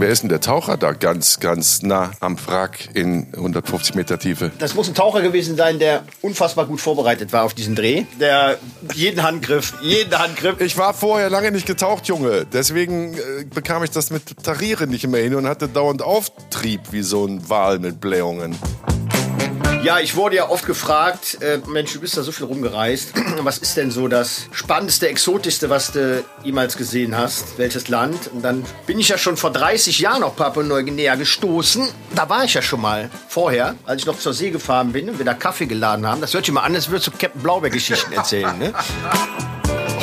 Wer ist denn der Taucher da ganz, ganz nah am Wrack in 150 Meter Tiefe? Das muss ein Taucher gewesen sein, der unfassbar gut vorbereitet war auf diesen Dreh. Der jeden Handgriff, jeden Handgriff. Ich war vorher lange nicht getaucht, Junge. Deswegen äh, bekam ich das mit Tarieren nicht mehr hin und hatte dauernd Auftrieb wie so ein Wal mit Blähungen. Ja, ich wurde ja oft gefragt, äh, Mensch, du bist da so viel rumgereist. Was ist denn so das spannendste, exotischste, was du jemals gesehen hast? Welches Land? Und dann bin ich ja schon vor 30 Jahren auf Papua-Neuguinea gestoßen. Da war ich ja schon mal vorher, als ich noch zur See gefahren bin und wir da Kaffee geladen haben. Das hört sich mal an, als würdest du Captain Blaubeer-Geschichten erzählen, ne?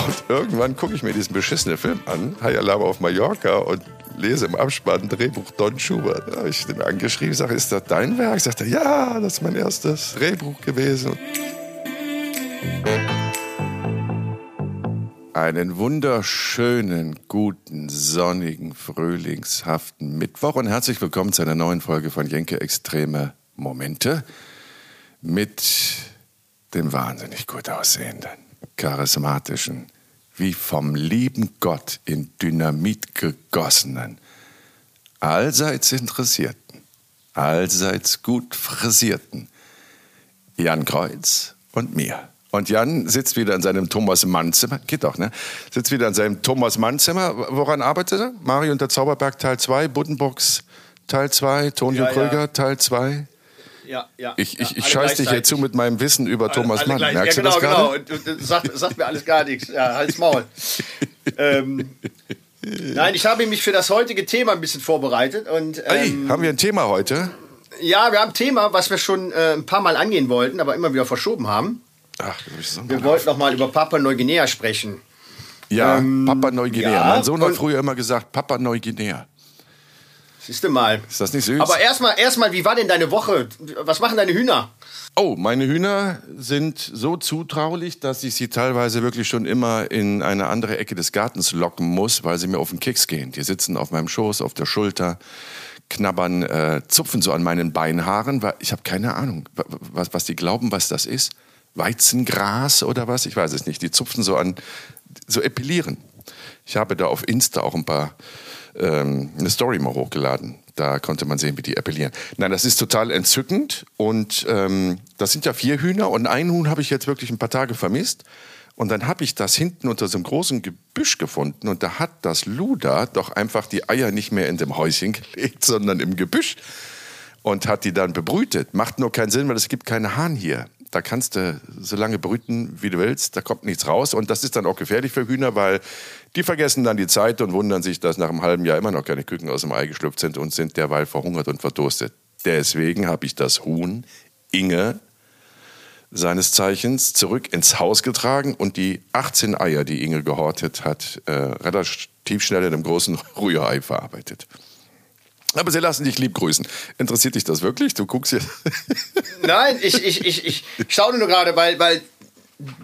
Und irgendwann gucke ich mir diesen beschissenen Film an, High Alarm auf Mallorca und lese im Abspann Drehbuch Don Schubert. Da habe ich den angeschrieben, sage, ist das dein Werk? Sagt er, ja, das ist mein erstes Drehbuch gewesen. Einen wunderschönen, guten, sonnigen, frühlingshaften Mittwoch und herzlich willkommen zu einer neuen Folge von Jenke Extreme Momente mit dem wahnsinnig gut aussehenden, charismatischen, wie vom lieben Gott in Dynamit gegossenen, allseits interessierten, allseits gut frisierten Jan Kreuz und mir. Und Jan sitzt wieder in seinem Thomas Mann Zimmer, geht doch, ne? Sitzt wieder in seinem Thomas Mann Zimmer. Woran arbeitet er? Mario und der Zauberberg Teil 2, Buddenbrooks Teil 2, Tonio Ja, ja. Kröger Teil 2. Ja, ja. Ich, ich, ja, ich scheiß dich gleichzeitig. zu mit meinem Wissen über Thomas Alle Mann. gleich- Merkst ja, du genau, das gerade? Genau, und, sagt, sagt mir alles gar nichts. Ja, halt's Maul. ähm, nein, ich habe mich für das heutige Thema ein bisschen vorbereitet. Und, ähm, haben wir ein Thema heute? ja, wir haben ein Thema, was wir schon äh, ein paar Mal angehen wollten, aber immer wieder verschoben haben. Ach, so Wir wollten noch mal über Papua-Neuguinea sprechen. Ja, Papa Neuguinea. ja, mein Sohn hat früher immer gesagt, Papa Neuguinea. Siehst du mal. Ist das nicht süß? Aber erstmal, erstmal, wie war denn deine Woche? Was machen deine Hühner? oh, meine Hühner sind so zutraulich, dass ich sie teilweise wirklich schon immer in eine andere Ecke des Gartens locken muss, weil sie mir auf den Keks gehen. Die sitzen auf meinem Schoß, auf der Schulter, knabbern, äh, zupfen so an meinen Beinhaaren, ich habe keine Ahnung, wa- was, was die glauben, was das ist. Weizengras oder was? Ich weiß es nicht. Die zupfen so an, so epilieren. Ich habe da auf Insta auch ein paar ähm, eine Story mal hochgeladen. Da konnte man sehen, wie die appellieren. Nein, das ist total entzückend. Und ähm, das sind ja vier Hühner. Und ein Huhn habe ich jetzt wirklich ein paar Tage vermisst. Und dann habe ich das hinten unter so einem großen Gebüsch gefunden. Und da hat das Luder doch einfach die Eier nicht mehr in dem Häuschen gelegt, sondern im Gebüsch. Und hat die dann bebrütet. Macht nur keinen Sinn, weil es gibt keine Hahn hier. Da kannst du so lange brüten, wie du willst. Da kommt nichts raus. Und das ist dann auch gefährlich für Hühner, weil die vergessen dann die Zeit und wundern sich, dass nach einem halben Jahr immer noch keine Küken aus dem Ei geschlüpft sind und sind derweil verhungert und verdurstet. Deswegen habe ich das Huhn Inge seines Zeichens zurück ins Haus getragen und die 18 Eier, die Inge gehortet hat, äh, relativ schnell in einem großen Rührei verarbeitet. Aber sie lassen dich lieb grüßen. Interessiert dich das wirklich? Du guckst jetzt. Nein, ich, ich, ich, ich staune nur gerade, weil, weil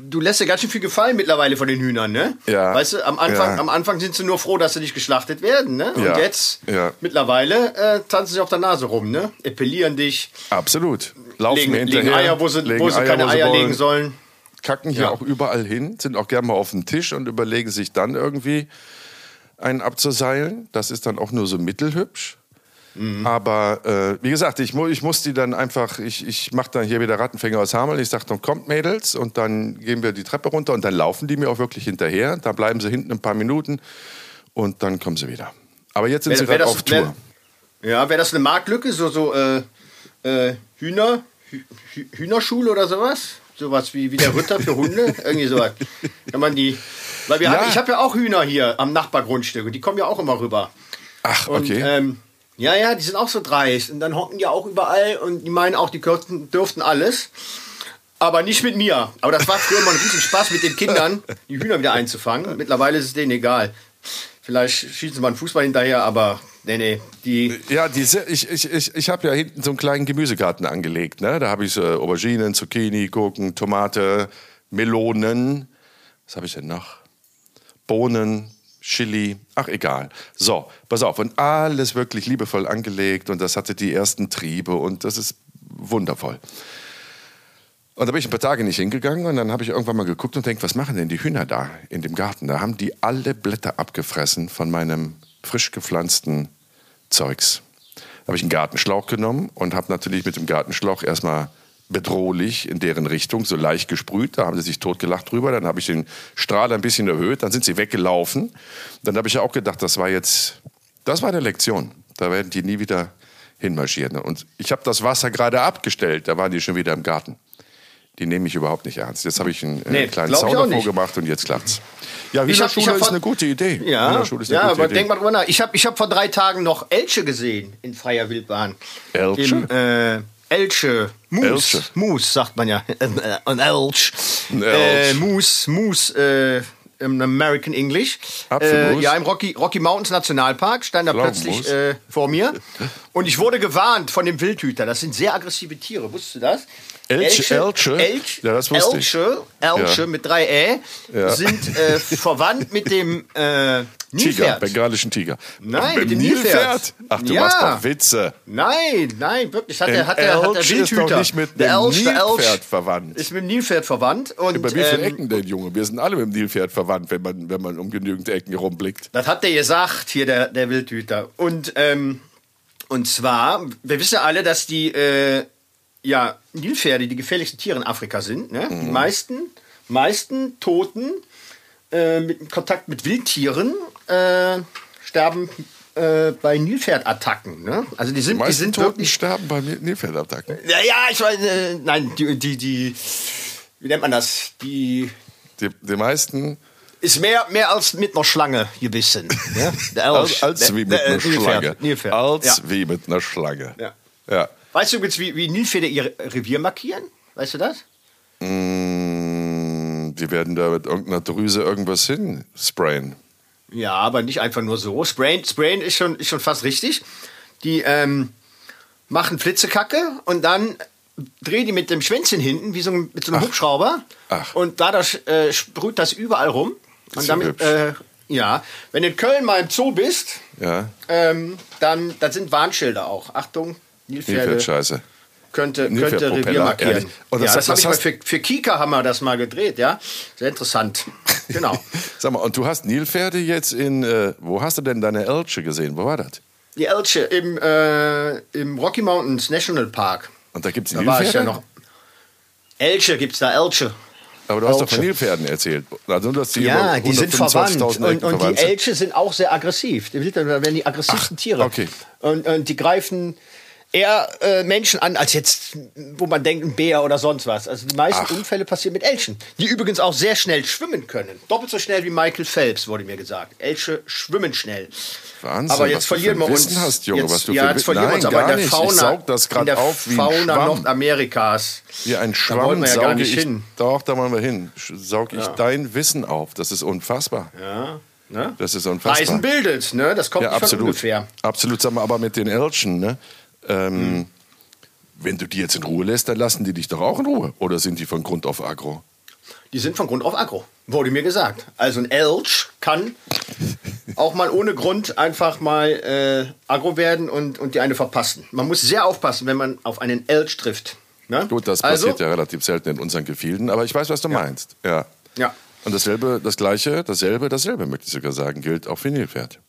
du lässt dir ganz schön viel gefallen mittlerweile von den Hühnern, ne? Ja. Weißt du, am Anfang, Ja. am Anfang sind sie nur froh, dass sie nicht geschlachtet werden, ne? Und Ja. jetzt, Ja. mittlerweile, äh, tanzen sie auf der Nase rum, ne? Epilieren dich, Absolut. Laufen legen, hinterher. legen Eier, wo sie, wo sie keine wo Eier wollen, legen sollen. Kacken hier Ja. auch überall hin, sind auch gerne mal auf dem Tisch und überlegen sich dann irgendwie einen abzuseilen. Das ist dann auch nur so mittelhübsch. Mhm. Aber äh, wie gesagt, ich, mu ich muss die dann einfach, ich, ich mache dann hier wieder Rattenfänger aus Hameln. Ich sage dann, kommt Mädels und dann gehen wir die Treppe runter und dann laufen die mir auch wirklich hinterher. Da bleiben sie hinten ein paar Minuten und dann kommen sie wieder. Aber jetzt sind Wär- sie gerade auf Tour. wär- Ja, wäre das eine Marktlücke, so, so äh, äh, Hühner, Hü Hü Hühnerschule oder sowas? Sowas wie, wie der Ritter für Hunde? Irgendwie sowas. Wenn man die. Weil wir Ja. haben, ich habe ja auch Hühner hier am Nachbargrundstück und die kommen ja auch immer rüber. Ach, Und, okay. ähm, ja, ja, die sind auch so dreist. Und dann hocken die auch überall und die meinen auch, die dürften, dürften alles. Aber nicht mit mir. Aber das war früher immer ein riesen Spaß mit den Kindern, die Hühner wieder einzufangen. Mittlerweile ist es denen egal. Vielleicht schießen sie mal einen Fußball hinterher, aber nee, nee, die. Ja, diese, ich, ich, ich, ich habe ja hinten so einen kleinen Gemüsegarten angelegt. Ne? Da habe ich so Auberginen, Zucchini, Gurken, Tomate, Melonen. Was habe ich denn noch? Bohnen, Chili, ach egal. So, pass auf. Und alles wirklich liebevoll angelegt und das hatte die ersten Triebe und das ist wundervoll. Und da bin ich ein paar Tage nicht hingegangen und dann habe ich irgendwann mal geguckt und denkt, was machen denn die Hühner da in dem Garten? Da haben die alle Blätter abgefressen von meinem frisch gepflanzten Zeugs. Da habe ich einen Gartenschlauch genommen und habe natürlich mit dem Gartenschlauch erstmal bedrohlich in deren Richtung, so leicht gesprüht. Da haben sie sich totgelacht drüber. Dann habe ich den Strahl ein bisschen erhöht. Dann sind sie weggelaufen. Dann habe ich ja auch gedacht, das war jetzt, das war eine Lektion. Da werden die nie wieder hinmarschieren. Und ich habe das Wasser gerade abgestellt. Da waren die schon wieder im Garten. Die nehme ich überhaupt nicht ernst. Jetzt habe ich einen, Nee, einen kleinen Zaun davor gemacht und jetzt klappt's. Ja, Hühnerschule ist vor- eine gute Idee. Ja, ist eine ja gute aber Idee. denk mal drüber nach. Ich habe ich hab vor drei Tagen noch Elche gesehen in freier Wildbahn. Elche? Im, äh, Elche. Moose. Elche. Moose, sagt man ja. Ein Elch. Äh. Moose, Moose, äh, im American English. Äh, ja, im Rocky, Rocky Mountains Nationalpark stand da Pflaumenmus? plötzlich äh, vor mir. Und ich wurde gewarnt von dem Wildhüter. Das sind sehr aggressive Tiere. Wusstest du das? Elche? Elche? Elch, Ja, das wusste. Elche, Elche Ja. mit drei Ä Ja. sind äh, verwandt mit dem äh, Tiger, bengalischen Tiger. Nein, mit dem Nilpferd. Ach, du Ja. machst doch Witze. Nein, nein, wirklich. Hat der, hat der, hat der ist doch nicht mit der Nilpferd verwandt. Ist mit dem Nilpferd verwandt. Und, Bei wie vielen ähm, Ecken denn, Junge? Wir sind alle mit dem Nilpferd verwandt, wenn man, wenn man um genügend Ecken herumblickt. Das hat der gesagt, hier der, der Wildhüter. Und, ähm, und zwar, wir wissen ja alle, dass die äh, ja, Nilpferde die gefährlichsten Tiere in Afrika sind. Ne? Die meisten, meisten Toten äh, mit Kontakt mit Wildtieren äh, sterben äh, bei Nilpferdattacken. Ne? Also die sind, Die die meisten sind Toten wirklich sterben bei Nilpferdattacken. Ja, ja, ich weiß, äh, nein, die, die, die, wie nennt man das? Die Die, die meisten ist mehr, mehr als mit einer Schlange gebissen. Ja? Elch. als, als wie mit einer Schlange. Als wie mit einer Schlange. Ja. ja. Weißt du übrigens, wie, wie Nilpferde ihr Revier markieren? Weißt du das? Mm, Die werden da mit irgendeiner Drüse irgendwas hin sprayen. Ja, aber nicht einfach nur so. Sprayen, Sprayen ist, schon, ist schon fast richtig. Die ähm, machen Flitzekacke und dann drehen die mit dem Schwänzchen hinten, wie so ein, mit so einem Hubschrauber. Ach. Und dadurch äh, sprüht das überall rum. ist Und damit, äh, ja, wenn du in Köln mal im Zoo bist, Ja. ähm, dann, dann sind Warnschilder auch. Achtung, Nilpferde Nilpferdscheiße. könnte, könnte Revier markieren. Und das- ja, das, das hast- für, für Kika haben wir das mal gedreht, ja. Sehr interessant. Genau. Sag mal, und du hast Nilpferde jetzt in, äh, wo hast du denn deine Elche gesehen? Wo war das? Die Elche im, äh, im Rocky Mountains National Park. Und da gibt es Da war Nilpferde? ich ja noch. Elche gibt's da, Elche. Aber du hast doch von. Nilpferden erzählt. Also du hast die Ja, die sind verwandt. 125.000 Und, und die. Elche sind auch sehr aggressiv. Die Wild- werden die aggressivsten Tiere. okay. Und, und die greifen eher äh, Menschen an, als jetzt, wo man denkt, ein Bär oder sonst was. Also die meisten Ach. Unfälle passieren mit Elchen, die übrigens auch sehr schnell schwimmen können. Doppelt so schnell wie Michael Phelps, wurde mir gesagt. Elche schwimmen schnell. Wahnsinn, aber was jetzt du verlieren wir Wissen uns. hast, Junge, jetzt, was du ja, jetzt verlieren wir uns aber in der nicht. Ich Fauna, in der auf wie ein Fauna. Nordamerikas. Wie ein Da Schwamm wollen wir ja gar nicht ich, hin. doch, da wollen wir hin, saug ich dein Wissen auf. Das ist unfassbar. Ja, ne? Das ist unfassbar. Reisen bildet, ne? Das kommt Ja, nicht von absolut. ungefähr. Absolut, sag mal, aber mit den Elchen, ne? Ähm, Hm. Wenn du die jetzt in Ruhe lässt, dann lassen die dich doch auch in Ruhe. Oder sind die von Grund auf aggro? Die sind von Grund auf aggro, wurde mir gesagt. Also ein Elch kann auch mal ohne Grund einfach mal äh, aggro werden und, und die eine verpassen. Man muss sehr aufpassen, wenn man auf einen Elch trifft. Ne? Gut, das also, passiert ja relativ selten in unseren Gefilden, aber ich weiß, was du meinst. Ja. Ja. Und dasselbe, das Gleiche, dasselbe, dasselbe, möchte ich sogar sagen, gilt auch für Nilpferd.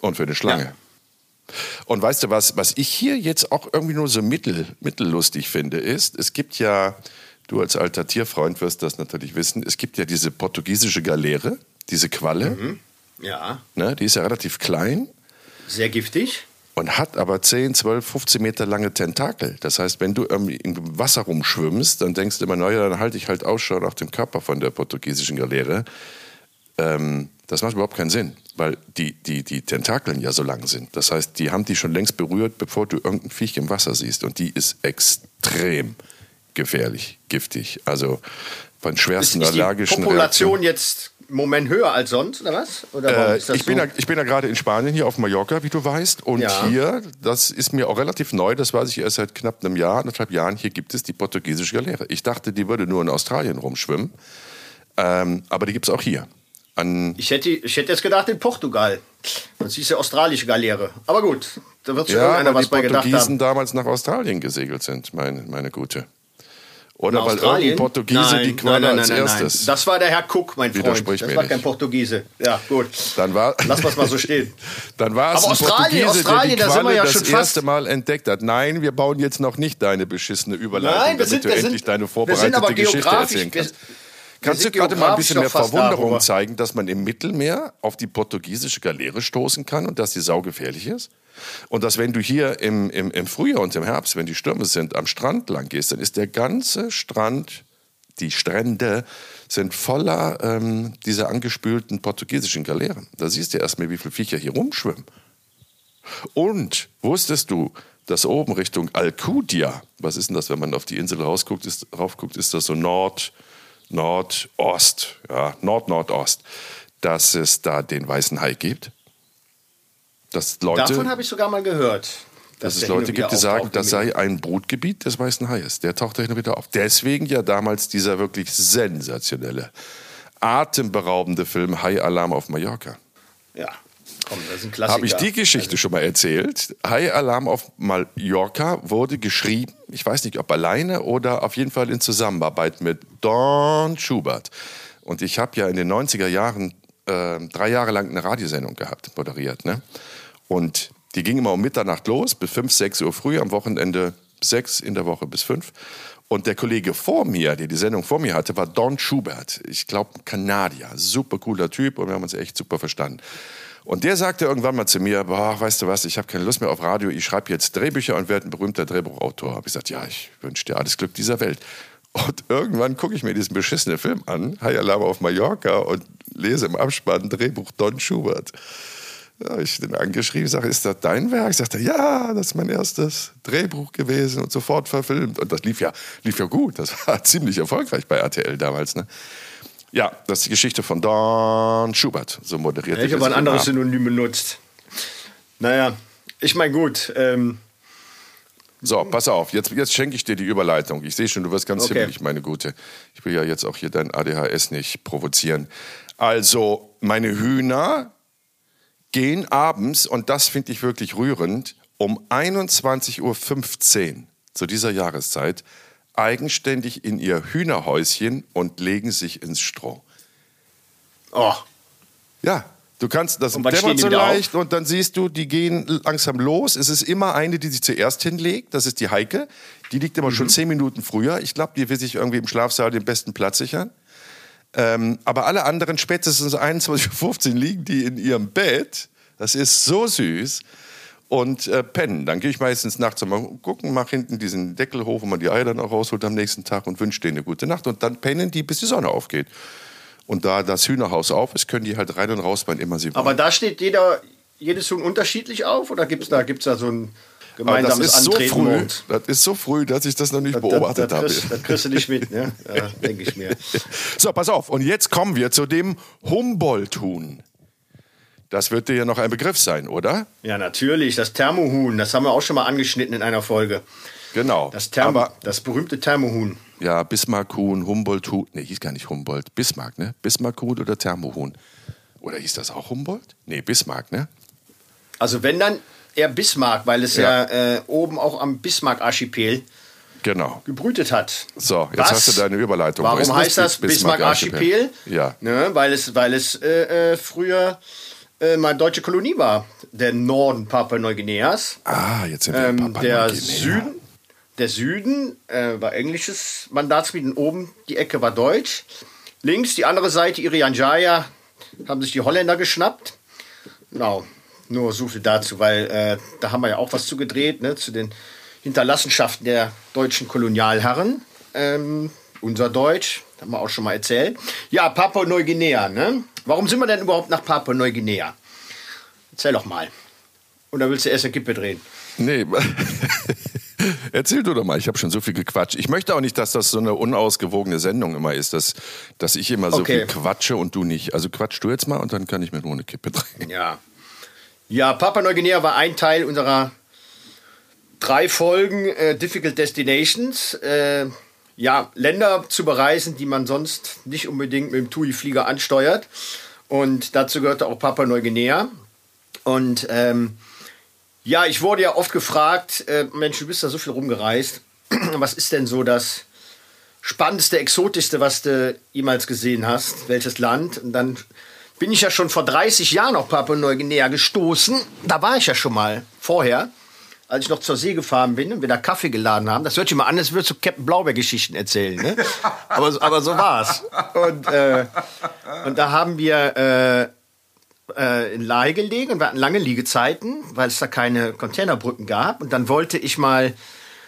Und für eine Schlange. Ja. Und weißt du was, was ich hier jetzt auch irgendwie nur so mittel, mittellustig finde, ist, es gibt ja, du als alter Tierfreund wirst das natürlich wissen, es gibt ja diese portugiesische Galeere, diese Qualle, Ja, ne, die ist ja relativ klein sehr giftig. und hat aber 10, 12, 15 Meter lange Tentakel. Das heißt, wenn du irgendwie im Wasser rumschwimmst, dann denkst du immer, naja, dann halte ich halt Ausschau nach dem Körper von der portugiesischen Galeere. Ähm, das macht überhaupt keinen Sinn, weil die, die, die Tentakeln ja so lang sind. Das heißt, die haben die schon längst berührt, bevor du irgendein Viech im Wasser siehst. Und die ist extrem gefährlich, giftig. Also von Ist, schwersten ist die allergischen Population Reaktionen. jetzt im Moment höher als sonst, oder was? Oder warum Äh, ist das ich, bin so? ja, ich bin ja gerade in Spanien, hier auf Mallorca, wie du weißt. Und Ja. hier, das ist mir auch relativ neu, das weiß ich erst seit knapp einem Jahr, anderthalb Jahren, hier gibt es die portugiesische Galeere. Ich dachte, die würde nur in Australien rumschwimmen. Ähm, aber die gibt es auch hier. An, Ich hätte, ich hätte jetzt gedacht in Portugal. Das hieß ja australische Galeere. Aber gut, da wird schon ja, irgendeiner was die bei gedacht Portugiesen haben. damals nach Australien gesegelt sind, meine, meine Gute. Oder weil irgendein Portugiese nein, die Qualle nein, nein, als nein, erstes. Das war der Herr Cook, mein Freund. Das war nicht. kein Portugiese. Ja, gut. Dann war, Lass was mal so stehen. dann war es Aber ein Australien, Portugiese, Australien, der da die sind wir Qualle ja das schon fast- erste Mal entdeckt hat. Nein, wir bauen jetzt noch nicht deine beschissene Überleitung, Nein, wir damit sind, du wir endlich sind, deine vorbereitete aber Geschichte erzählen kannst. wir Kannst du gerade mal ein bisschen mehr Verwunderung darüber. zeigen, dass man im Mittelmeer auf die portugiesische Galeere stoßen kann und dass die Sau gefährlich ist? Und dass wenn du hier im, im, im Frühjahr und im Herbst, wenn die Stürme sind, am Strand lang gehst, dann ist der ganze Strand, die Strände sind voller ähm, dieser angespülten portugiesischen Galeeren. Da siehst du erstmal, wie viele Viecher hier rumschwimmen. Und wusstest du, dass oben Richtung Alcudia, was ist denn das, wenn man auf die Insel rausguckt, ist, raufguckt, ist das so Nord, Nordost, ja, Nord-Nordost, dass es da den weißen Hai gibt? Dass Leute, Davon habe ich sogar mal gehört. dass es der hin Leute gibt, die sagen, das sei ein Brutgebiet des weißen Haies. Der taucht da hin und wieder auf. Deswegen ja damals dieser wirklich sensationelle, atemberaubende Film Hai Alarm auf Mallorca. Ja, komm, das ist ein Klassiker. Habe ich die Geschichte schon mal erzählt? High Alarm auf Mallorca wurde geschrieben, ich weiß nicht, ob alleine oder auf jeden Fall in Zusammenarbeit mit Don Schubert. Und ich habe ja in den 90er Jahren äh, drei Jahre lang eine Radiosendung gehabt, moderiert. Ne? Und die ging immer um Mitternacht los, bis 5, 6 Uhr früh, am Wochenende 6, in der Woche bis 5. Und der Kollege vor mir, der die Sendung vor mir hatte, war Don Schubert. Ich glaube, Kanadier. Super cooler Typ und wir haben uns echt super verstanden. Und der sagte irgendwann mal zu mir, boah, weißt du was, ich habe keine Lust mehr auf Radio, ich schreibe jetzt Drehbücher und werde ein berühmter Drehbuchautor. Habe ich gesagt, ja, ich wünsche dir alles Glück dieser Welt. Und irgendwann gucke ich mir diesen beschissenen Film an, High Alarm auf Mallorca, und lese im Abspann Drehbuch Don Schubert. Da habe ich den angeschrieben, sage, ist das dein Werk? Sagt er, ja, das ist mein erstes Drehbuch gewesen und sofort verfilmt. Und das lief ja, lief ja gut, das war ziemlich erfolgreich bei RTL damals. Ne? Ja, das ist die Geschichte von Don Schubert, so moderiert Ja, ich habe ein anderes Synonym benutzt. Naja, ich meine, gut. Ähm, So, pass auf, jetzt, jetzt schenke ich dir die Überleitung. Ich sehe schon, du wirst ganz Okay. himmelig, meine Gute. Ich will ja jetzt auch hier dein ADHS nicht provozieren. Also, meine Hühner gehen abends, und das finde ich wirklich rührend, um 21.15 Uhr zu dieser Jahreszeit eigenständig in ihr Hühnerhäuschen und legen sich ins Stroh. oh, Ja, du kannst, das dämmert so wieder auf? leicht und dann siehst du, die gehen langsam los. Es ist immer eine, die sich zuerst hinlegt. Das ist die Heike. Die liegt immer Mhm. schon zehn Minuten früher. Ich glaube, die will sich irgendwie im Schlafsaal den besten Platz sichern. Ähm, aber alle anderen spätestens 21.15 Uhr liegen die in ihrem Bett. Das ist so süß. Und äh, pennen. Dann gehe ich meistens nachts mal gucken, mache hinten diesen Deckel hoch, wo man die Eier dann auch rausholt am nächsten Tag und wünsche denen eine gute Nacht. Und dann pennen die, bis die Sonne aufgeht. Und da das Hühnerhaus auf ist, können die halt rein und raus, wann immer sie wollen. aber da steht jeder, jedes Huhn unterschiedlich auf oder gibt es da, gibt's da so ein das gemeinsames ist so Antreten früh, morgens? das ist so früh, dass ich das noch nicht Das, das, beobachtet das, habe. kriegst, das kriegst du nicht mit, ne? Ja, denke ich mir. So, pass auf. Und jetzt kommen wir zu dem Humboldt-Huhn. Das wird dir ja noch ein Begriff sein, oder? Ja, natürlich, das Thermohuhn, das haben wir auch schon mal angeschnitten in einer Folge. Genau. Das, Thermo, Aber das berühmte Thermohuhn. ja, Bismarck-Huhn, Humboldt-Huhn. Nee, hieß gar nicht Humboldt. Bismarck, ne? Bismarck-Huhn oder Thermohuhn. Oder hieß das auch Humboldt? Nee, Bismarck, ne? Also wenn dann eher Bismarck, weil es ja, äh, oben auch am Bismarck-Archipel Genau. gebrütet hat. So, jetzt Was? hast du deine Überleitung. Warum heißt das Bismarck-Archipel? Ja. Ne, weil es, weil es äh, äh, früher äh, mal deutsche Kolonie war. Der Norden Papua-Neuguineas. Ah, jetzt sind wir in Ähm, Papua der. Süden, der Süden äh, war englisches Mandatsgebiet und oben die Ecke war deutsch. Links die andere Seite, Irian Jaya, haben sich die Holländer geschnappt. Genau, nur so viel dazu, weil äh, da haben wir ja auch was zu gedreht, ne, zu den Hinterlassenschaften der deutschen Kolonialherren. Ähm, unser Deutsch, haben wir auch schon mal erzählt. Ja, Papua-Neuguinea, ne? Warum sind wir denn überhaupt nach Papua-Neuguinea? Erzähl doch mal. Oder willst du erst eine Kippe drehen? Nee. Erzähl du doch mal, ich habe schon so viel gequatscht. Ich möchte auch nicht, dass das so eine unausgewogene Sendung immer ist, dass, dass ich immer so Okay. viel quatsche und du nicht. Also quatsch du jetzt mal und dann kann ich mir nur eine Kippe drehen. Ja. Ja, Papua-Neuguinea war ein Teil unserer drei Folgen äh, Difficult Destinations. Äh, ja, Länder zu bereisen, die man sonst nicht unbedingt mit dem TUI-Flieger ansteuert. Und dazu gehörte auch Papua-Neuguinea. Und ähm, ja, ich wurde ja oft gefragt, äh, Mensch, du bist da so viel rumgereist. Was ist denn so das spannendste, exotischste, was du jemals gesehen hast? Welches Land? Und dann bin ich ja schon vor 30 Jahren auf Papua-Neuguinea gestoßen. Da war ich ja schon mal vorher, als ich noch zur See gefahren bin und wir da Kaffee geladen haben. Das hört sich mal an, als würdest du Captain Blaubeer-Geschichten erzählen. Ne? aber, aber so war's. Und, äh, und da haben wir äh, äh, in Lahe gelegen und wir hatten lange Liegezeiten, weil es da keine Containerbrücken gab. Und dann wollte ich mal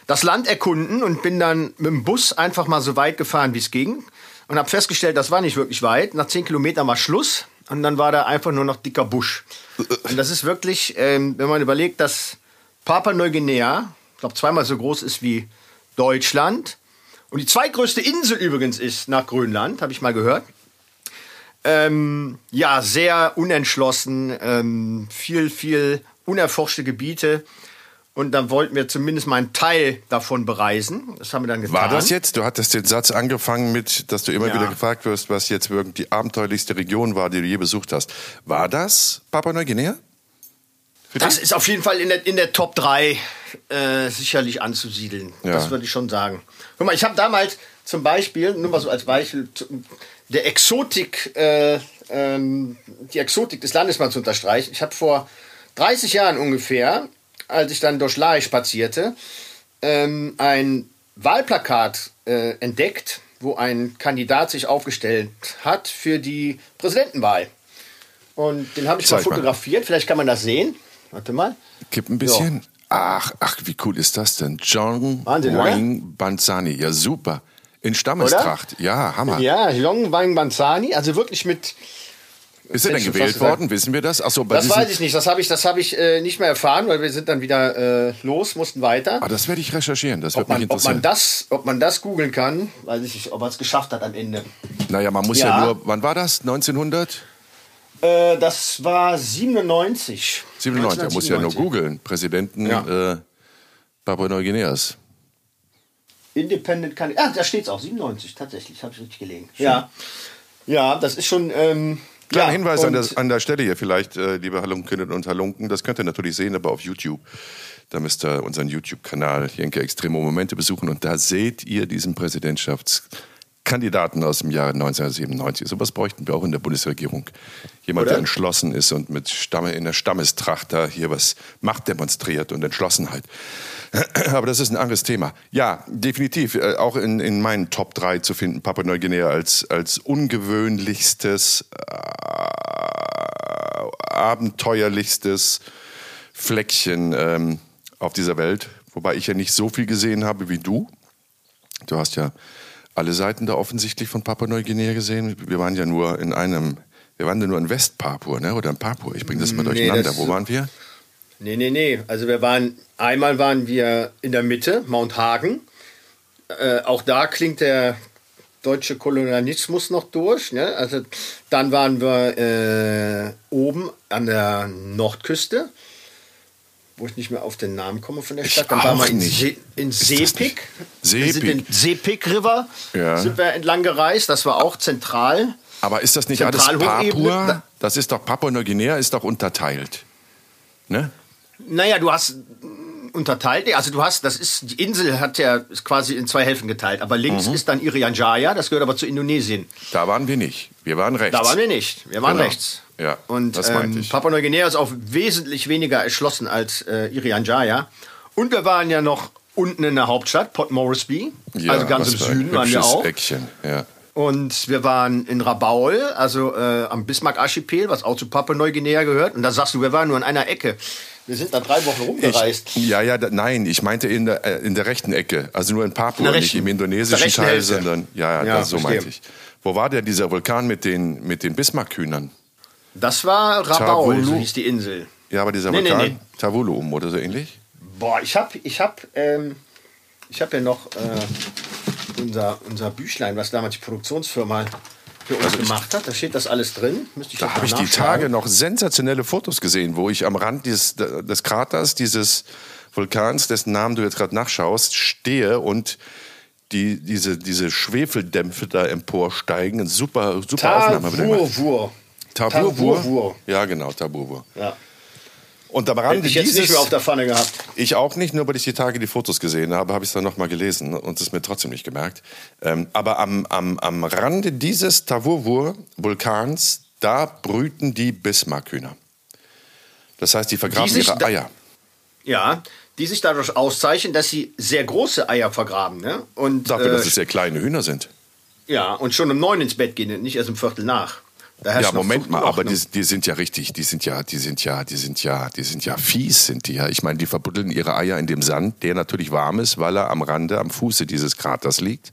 das Land erkunden und bin dann mit dem Bus einfach mal so weit gefahren, wie es ging. Und habe festgestellt, das war nicht wirklich weit. Nach zehn Kilometern war Schluss und dann war da einfach nur noch dicker Busch. Und das ist wirklich, ähm, wenn man überlegt, dass Papua-Neuguinea, ich glaube, zweimal so groß ist wie Deutschland und die zweitgrößte Insel übrigens ist nach Grönland, habe ich mal gehört. Ähm, ja, sehr unentschlossen, ähm, viel, viel unerforschte Gebiete. Und dann wollten wir zumindest mal einen Teil davon bereisen. Das haben wir dann getan. War das jetzt? Du hattest den Satz angefangen mit, dass du immer Ja. wieder gefragt wirst, was jetzt wirklich die abenteuerlichste Region war, die du je besucht hast. War das Papua-Neuguinea? Für Das ist auf jeden Fall in der, in der Top 3 äh, sicherlich anzusiedeln. Ja. Das würde ich schon sagen. Guck mal, ich habe damals zum Beispiel, nur mal so als Beispiel, der Exotik, äh, ähm, die Exotik des Landes mal zu unterstreichen. Ich habe vor 30 Jahren ungefähr, als ich dann durch Lae spazierte, ähm, ein Wahlplakat äh, entdeckt, wo ein Kandidat sich aufgestellt hat für die Präsidentenwahl. Und den habe ich mal Zeig mal. fotografiert. Vielleicht kann man das sehen. Warte mal. Gib ein bisschen. Ach, ach, wie cool ist das denn? John Wahnsinn, oder? Wayne Banzani. Ja, super. In Stammestracht. Ja, Hammer. Ja, Long Wang Banzani, also wirklich mit. ist er denn gewählt worden? Wissen wir das? Ach so, bei Das weiß ich nicht, das habe ich, das hab ich äh, nicht mehr erfahren, weil wir sind dann wieder äh, los, mussten weiter. Ah, das werde ich recherchieren. Das wird man, mich ob, man interessieren. das, ob man das googeln kann, weiß ich nicht, ob er es geschafft hat am Ende. naja, man muss ja. Ja. nur. Wann war das? 1900? Äh, das war 97. 97. Er muss ja nur 1997. googeln. Präsidenten Ja. äh, Papua-Neuguineas. Independent Kandidat. Ah, da steht es auch, 97, tatsächlich, habe ich richtig gelegen. Ja. Ja, das ist schon. Ähm, Kleiner ja, Hinweis an der, an der Stelle hier vielleicht, äh, liebe Halunkinnen und Halunken, das könnt ihr natürlich sehen, aber auf YouTube. Da müsst ihr unseren YouTube-Kanal Jenke Extremo Momente besuchen und da seht ihr diesen Präsidentschaftskandidaten aus dem Jahre 1997. Sowas bräuchten wir auch in der Bundesregierung. Jemand, Oder? der entschlossen ist und mit Stamme in der Stammestracht da hier was Macht demonstriert und Entschlossenheit. Aber das ist ein anderes Thema. Ja, definitiv. Äh, auch in, in meinen Top 3 zu finden, Papua-Neuguinea als, als ungewöhnlichstes, äh, abenteuerlichstes Fleckchen ähm, auf dieser Welt. Wobei ich ja nicht so viel gesehen habe wie du. Du hast ja alle Seiten da offensichtlich von Papua-Neuguinea gesehen. Wir waren ja nur in einem, wir waren ja nur in Westpapua, ne? oder in Papua. Ich bringe das mal Nee, durcheinander. das- Wo waren wir? Nee, nee, nee. Also wir waren, einmal waren wir in der Mitte, Mount Hagen. Äh, auch da klingt der deutsche Kolonialismus noch durch. Ne? Also dann waren wir äh, oben an der Nordküste, wo ich nicht mehr auf den Namen komme von der Stadt. Dann waren wir in. Se in Sepik. den Sepik River Ja. sind wir entlang gereist. Das war auch zentral. Aber ist das nicht alles? Papua? Das ist doch Papua-Neuguinea ist doch unterteilt. Ne? Naja, du hast unterteilt, also du hast, das ist, die Insel hat ja quasi in zwei Hälften geteilt, aber links Mhm. ist dann Irian Jaya, das gehört aber zu Indonesien. Da waren wir nicht. Wir waren rechts. Da waren wir nicht, wir waren Genau. rechts. Ja, Und das ähm. Papua-Neuguinea ist auch wesentlich weniger erschlossen als äh, Irian Jaya. Und wir waren ja noch unten in der Hauptstadt, Port Moresby, Ja, also ganz im Süden waren wir auch. Eckchen. Ja. Und wir waren in Rabaul, also äh, am Bismarck-Archipel, was auch zu Papua-Neuguinea gehört. Und da sagst du, wir waren nur in einer Ecke. Wir sind da drei Wochen rumgereist. Ich, ja, ja, da, nein, ich meinte in der, äh, in der rechten Ecke. Also nur in Papua, In nicht im indonesischen Teil, Hälfte. sondern ja, ja, Ja, das, so verstehe. meinte ich. Wo war der dieser Vulkan mit den, mit den Bismarck-Hühnern? Das war Rabaul, so Tavulu. hieß die Insel. Ja, aber dieser Nee, nee, Vulkan, nee. Tavulum oder so ähnlich? Boah, ich hab, ich hab, ähm, ich hab ja noch äh, unser, unser Büchlein, was damals die Produktionsfirma für uns gemacht hat. Da steht das alles drin. Müsste ich Da habe ich die. Tage noch sensationelle Fotos gesehen, wo ich am Rand dieses, des Kraters dieses Vulkans, dessen Namen du jetzt gerade nachschaust, stehe und die, diese, diese Schwefeldämpfe da emporsteigen. Ein super, super Aufnahme. wieder gemacht. Tavurvur. Taburvur? Tavurvur. Ja, genau, Taburvur. Ja. Und am Rande Hätte ich jetzt dieses, nicht mehr auf der Pfanne gehabt. Ich auch nicht, nur weil ich die Tage die Fotos gesehen habe, habe ich es dann nochmal gelesen und es mir trotzdem nicht gemerkt. Ähm, aber am, am, am Rande dieses Tawurwur-Vulkans, da brüten die Bismarckhühner. Das heißt, die vergraben Die ihre da- Eier. Ja, die sich dadurch auszeichnen, dass sie sehr große Eier vergraben. Ne? Und, Dafür, äh, dass es sehr kleine Hühner sind. ja, und schon um neun ins Bett gehen, nicht erst um Viertel nach. Ja, Moment mal, aber Ordnung. die, die sind ja richtig, die sind ja, die sind ja, die sind ja, die sind ja fies, sind die ja. Ich meine, die verbuddeln ihre Eier in dem Sand, der natürlich warm ist, weil er am Rande, am Fuße dieses Kraters liegt,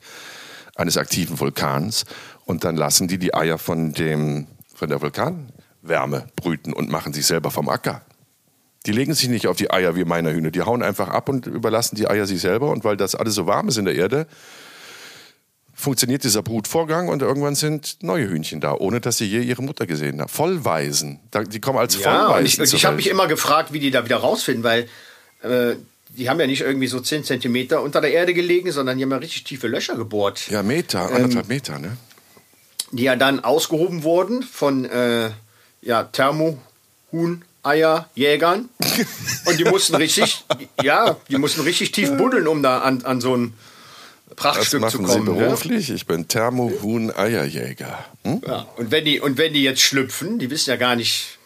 eines aktiven Vulkans. Und dann lassen die die Eier von dem, von der Vulkanwärme brüten und machen sich selber vom Acker. Die legen sich nicht auf die Eier wie meine Hühner. Die hauen einfach ab und überlassen die Eier sich selber. Und weil das alles so warm ist in der Erde, funktioniert dieser Brutvorgang und irgendwann sind neue Hühnchen da, ohne dass sie je ihre Mutter gesehen haben. Vollweisen. Die kommen als Ja, Vollweisen ich, ich habe mich immer gefragt, wie die da wieder rausfinden, weil äh, die haben ja nicht irgendwie so 10 Zentimeter unter der Erde gelegen, sondern die haben ja richtig tiefe Löcher gebohrt, Ja, Meter, Ähm, anderthalb Meter, ne? die ja dann ausgehoben wurden von äh, ja, Thermohuhn-Eierjägern. und die mussten richtig, ja, die mussten richtig tief buddeln, um da an, an so ein Das Prachtstück zu machen Sie kommen. Ne? beruflich. Ich bin Thermohuhn-Eierjäger. Hm? Ja, und wenn die und wenn die jetzt schlüpfen, die wissen ja gar nicht,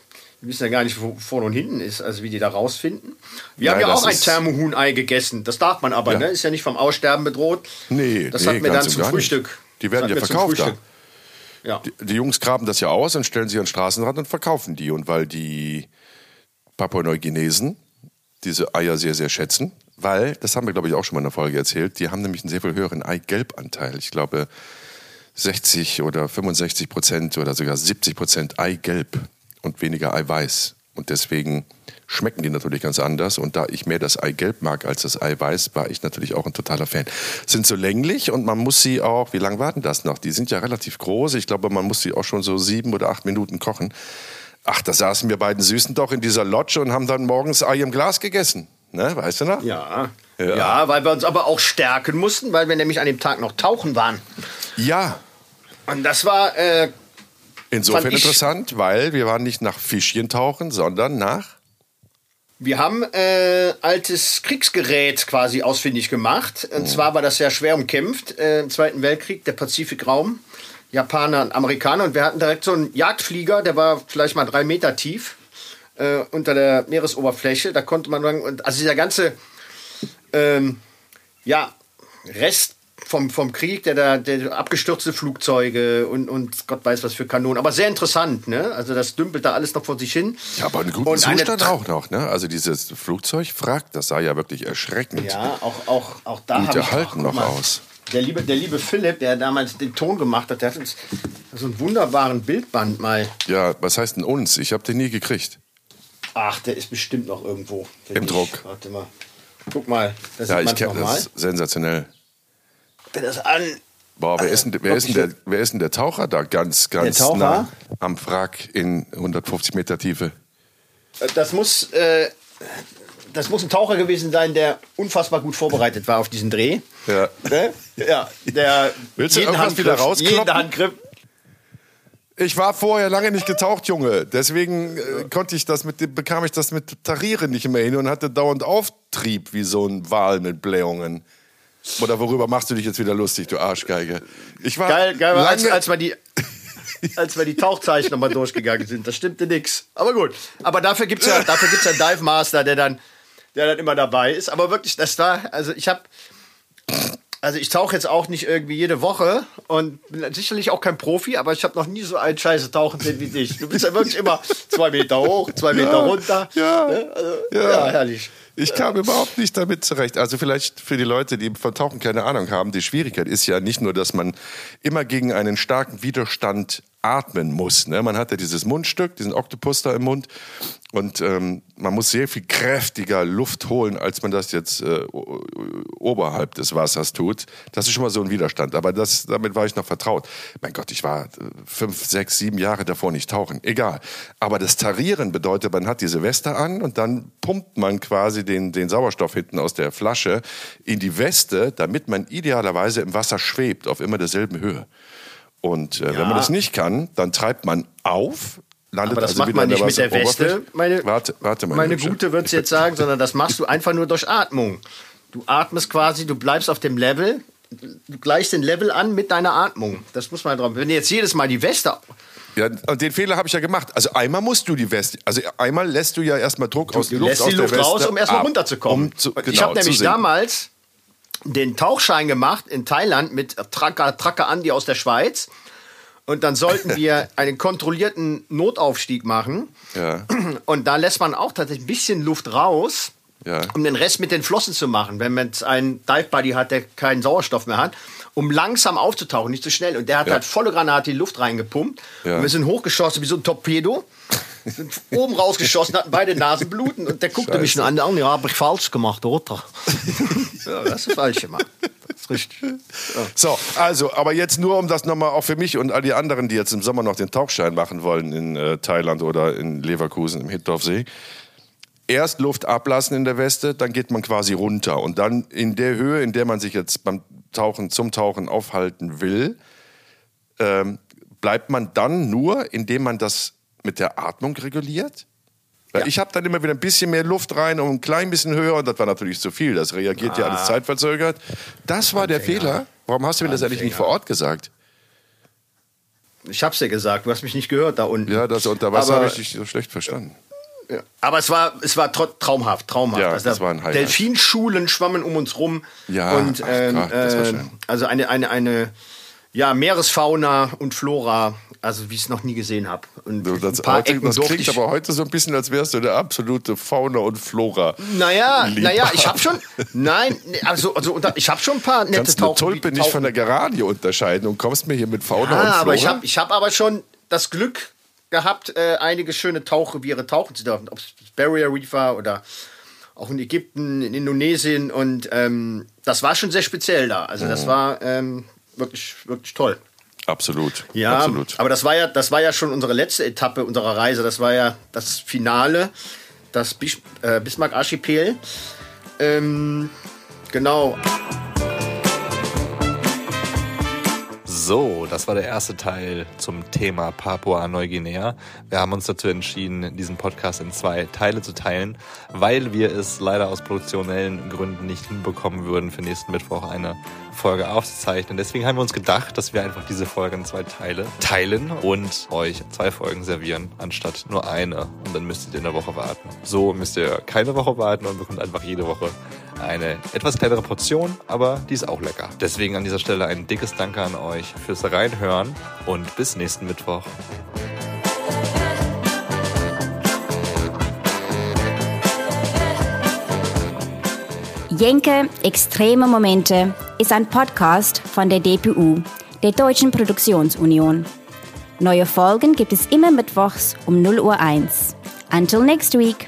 die wissen ja gar nicht, wo vorne und hinten ist, also wie die da rausfinden. Wir haben Nein, ja das auch ein Thermohuhn-Ei gegessen. Das darf man aber, Ja. ne? Ist ja nicht vom Aussterben bedroht. Nee, das nee, wir ganz dann zum gar nicht. Frühstück. Die werden ja verkauft. Frühstück. Ja. Die Jungs graben das ja aus und stellen sie an den Straßenrand und verkaufen die. Und weil die Papua-Neuguinesen diese Eier sehr, sehr schätzen, weil, das haben wir, glaube ich, auch schon mal in der Folge erzählt, die haben nämlich einen sehr viel höheren Eigelbanteil. Ich glaube, 60 oder 65 Prozent oder sogar 70 Prozent Eigelb und weniger Eiweiß. Und deswegen schmecken die natürlich ganz anders. Und da ich mehr das Eigelb mag als das Eiweiß, war ich natürlich auch ein totaler Fan. Sind so länglich und man muss sie auch, wie lange warten das noch? Die sind ja relativ groß. Ich glaube, man muss sie auch schon so sieben oder acht Minuten kochen. Ach, da saßen wir beiden Süßen doch in dieser Lodge und haben dann morgens Ei im Glas gegessen. Ne, weißt du noch? Ja. Ja. ja. weil wir uns aber auch stärken mussten, weil wir nämlich an dem Tag noch tauchen waren. Ja, Und das war äh, insofern interessant, weil wir waren nicht nach Fischchen tauchen, sondern nach Wir haben äh, altes Kriegsgerät quasi ausfindig gemacht. Und zwar war das ja schwer umkämpft äh, im Zweiten Weltkrieg, der Pazifikraum. Japaner und Amerikaner. Und wir hatten direkt so einen Jagdflieger, der war vielleicht mal drei Meter tief äh, unter der Meeresoberfläche. Da konnte man dann, und also dieser ganze ähm, ja, Rest vom, vom Krieg, der da der abgestürzte Flugzeuge und, und Gott weiß was für Kanonen. Aber sehr interessant, ne? Also das dümpelt da alles noch vor sich hin. Ja, aber einen guten Und Zustand auch noch, ne? Also dieses Flugzeugwrack, das sah ja wirklich erschreckend. Ja, auch, auch, auch da erhalten auch, guck noch mal, aus. Der liebe, der liebe Philipp, der damals den Ton gemacht hat, der hat uns so einen wunderbaren Bildband mal. Ja, was heißt denn uns? Ich habe den nie gekriegt. Ach, der ist bestimmt noch irgendwo. Im ich- Druck. Warte mal. Guck mal, da Ja, ich kenne das. Sensationell. Wer das an. Boah, wer ist, denn, wer, ist denn der, wer ist denn der Taucher da ganz, ganz nah am Wrack in 150 Meter Tiefe? Das muss, äh, das muss ein Taucher gewesen sein, der unfassbar gut vorbereitet war auf diesen Dreh. Ja. Ne? Ja, der Willst du irgendwas wieder Handgriff- rauskloppen? jeden Handgriff. Ich war vorher lange nicht getaucht, Junge. Deswegen äh, konnte ich das mit bekam ich das mit Tarieren nicht mehr hin und hatte dauernd Auftrieb wie so ein Wal mit Blähungen. Oder worüber machst du dich jetzt wieder lustig, du Arschgeige? Ich war Geil, geil, lange, als, als wir die. Als wir die Tauchzeichen nochmal durchgegangen sind, das stimmte nix. Aber gut. Aber dafür gibt's ja, dafür gibt's ja einen Dive Master, der dann, der dann immer dabei ist. Aber wirklich, das war, also ich habe, also ich tauche jetzt auch nicht irgendwie jede Woche und bin sicherlich auch kein Profi, aber ich habe noch nie so einen Scheiße tauchen sehen wie dich. Du bist ja wirklich immer zwei Meter hoch, zwei Meter runter. ja. Ne? Also, Ja. ja, herrlich. Ich kam überhaupt nicht damit zurecht. Also vielleicht für die Leute, die von Tauchen keine Ahnung haben, die Schwierigkeit ist ja nicht nur, dass man immer gegen einen starken Widerstand atmen muss. Ne? Man hat ja dieses Mundstück, diesen Oktopus da im Mund und ähm, man muss sehr viel kräftiger Luft holen, als man das jetzt äh, oberhalb des Wassers tut. Das ist schon mal so ein Widerstand. Aber das, damit war ich noch vertraut. Mein Gott, ich war äh, fünf, sechs, sieben Jahre davor nicht tauchen. Egal. Aber das Tarieren bedeutet, man hat diese Weste an und dann pumpt man quasi den, den Sauerstoff hinten aus der Flasche in die Weste, damit man idealerweise im Wasser schwebt, auf immer derselben Höhe. Und äh, wenn man das nicht kann, dann treibt man auf, landet Aber das also macht man an nicht mit der. Weste, meine, warte, warte meine Hübsche. Gute wird es jetzt sagen, sondern das machst du einfach nur durch Atmung. Du atmest quasi, du bleibst auf dem Level, du gleichst den Level an mit deiner Atmung. Das muss man drauf. Wenn du jetzt jedes Mal die Weste. Ja, und den Fehler habe ich ja gemacht. Also einmal musst du die Weste, also einmal lässt du ja erstmal Druck aus Du Luft lässt aus die der Luft Weste raus, um erstmal ab, runterzukommen. Um zu, genau, ich habe nämlich damals den Tauchschein gemacht in Thailand mit Tracker, Tracker Andi aus der Schweiz. Und dann sollten wir einen kontrollierten Notaufstieg machen. Ja, Und da lässt man auch tatsächlich ein bisschen Luft raus, Ja. um den Rest mit den Flossen zu machen. Wenn man jetzt einen Dive Buddy hat, der keinen Sauerstoff mehr hat, um langsam aufzutauchen, nicht zu schnell. Und der hat Ja. halt volle Granate die Luft reingepumpt. Ja. Und wir sind hochgeschossen wie so ein Torpedo. Sind oben rausgeschossen, hatten beide Nasenbluten und der guckte mich nur an, "Oh, ja, habe ich falsch gemacht, oder? ja, das ist falsch gemacht. Das ist richtig. So, also, aber jetzt nur, um das nochmal auch für mich und all die anderen, die jetzt im Sommer noch den Tauchschein machen wollen in äh, Thailand oder in Leverkusen im Hittorfsee. Erst Luft ablassen in der Weste, dann geht man quasi runter. Und dann in der Höhe, in der man sich jetzt beim Tauchen, zum Tauchen aufhalten will, ähm, bleibt man dann nur, indem man das mit der Atmung reguliert? Ja. Ich habe dann immer wieder ein bisschen mehr Luft rein und ein klein bisschen höher und das war natürlich zu viel. Das reagiert ja Ah. alles zeitverzögert. Das war der Fehler. Warum hast du mir das eigentlich nicht vor Ort gesagt? Ich hab's dir gesagt, du hast mich nicht gehört da unten. Ja, das unter Wasser habe ich dich so schlecht verstanden. Ja. Aber es war, es war traumhaft, traumhaft. Ja, also das war ein Highlight. Delfinschulen schwammen um uns rum. Ja, und ach ähm, Gott, das war äh, schön. also eine, eine, eine ja, Meeresfauna und Flora, also wie ich es noch nie gesehen habe. Und Das, ein paar heute, Ecken das klingt ich. aber heute so ein bisschen, als wärst du der absolute Fauna- und Flora. Naja, Liebhaber. naja, ich habe schon, nein, also, also ich habe schon ein paar nette Kannst Tauchen. Tulpe nicht von der Geranie unterscheiden und kommst mir hier mit Fauna und Ah, Flora? aber ich habe ich hab aber schon das Glück gehabt, äh, einige schöne Tauchreviere tauchen zu dürfen. Ob es Barrier Reef war oder auch in Ägypten, in Indonesien. Und ähm, das war schon sehr speziell da. Also Mhm. das war ähm, wirklich, wirklich toll. Absolut. Ja, Absolut. aber das war ja, das war ja schon unsere letzte Etappe unserer Reise. Das war ja das Finale, das Bis äh, Bismarck-Archipel. Ähm, genau. So, das war der erste Teil zum Thema Papua-Neuguinea. Wir haben uns dazu entschieden, diesen Podcast in zwei Teile zu teilen, weil wir es leider aus produktionellen Gründen nicht hinbekommen würden, für nächsten Mittwoch eine Folge aufzuzeichnen. Deswegen haben wir uns gedacht, dass wir einfach diese Folge in zwei Teile teilen und euch zwei Folgen servieren, anstatt nur eine. Und dann müsst ihr in der Woche warten. So müsst ihr keine Woche warten und bekommt einfach jede Woche eine etwas kleinere Portion, aber die ist auch lecker. Deswegen an dieser Stelle ein dickes Danke an euch fürs Reinhören und bis nächsten Mittwoch. Jenke Extreme Momente ist ein Podcast von der DPU, der Deutschen Produktionsunion. Neue Folgen gibt es immer mittwochs um 0 Uhr 1. Until next week.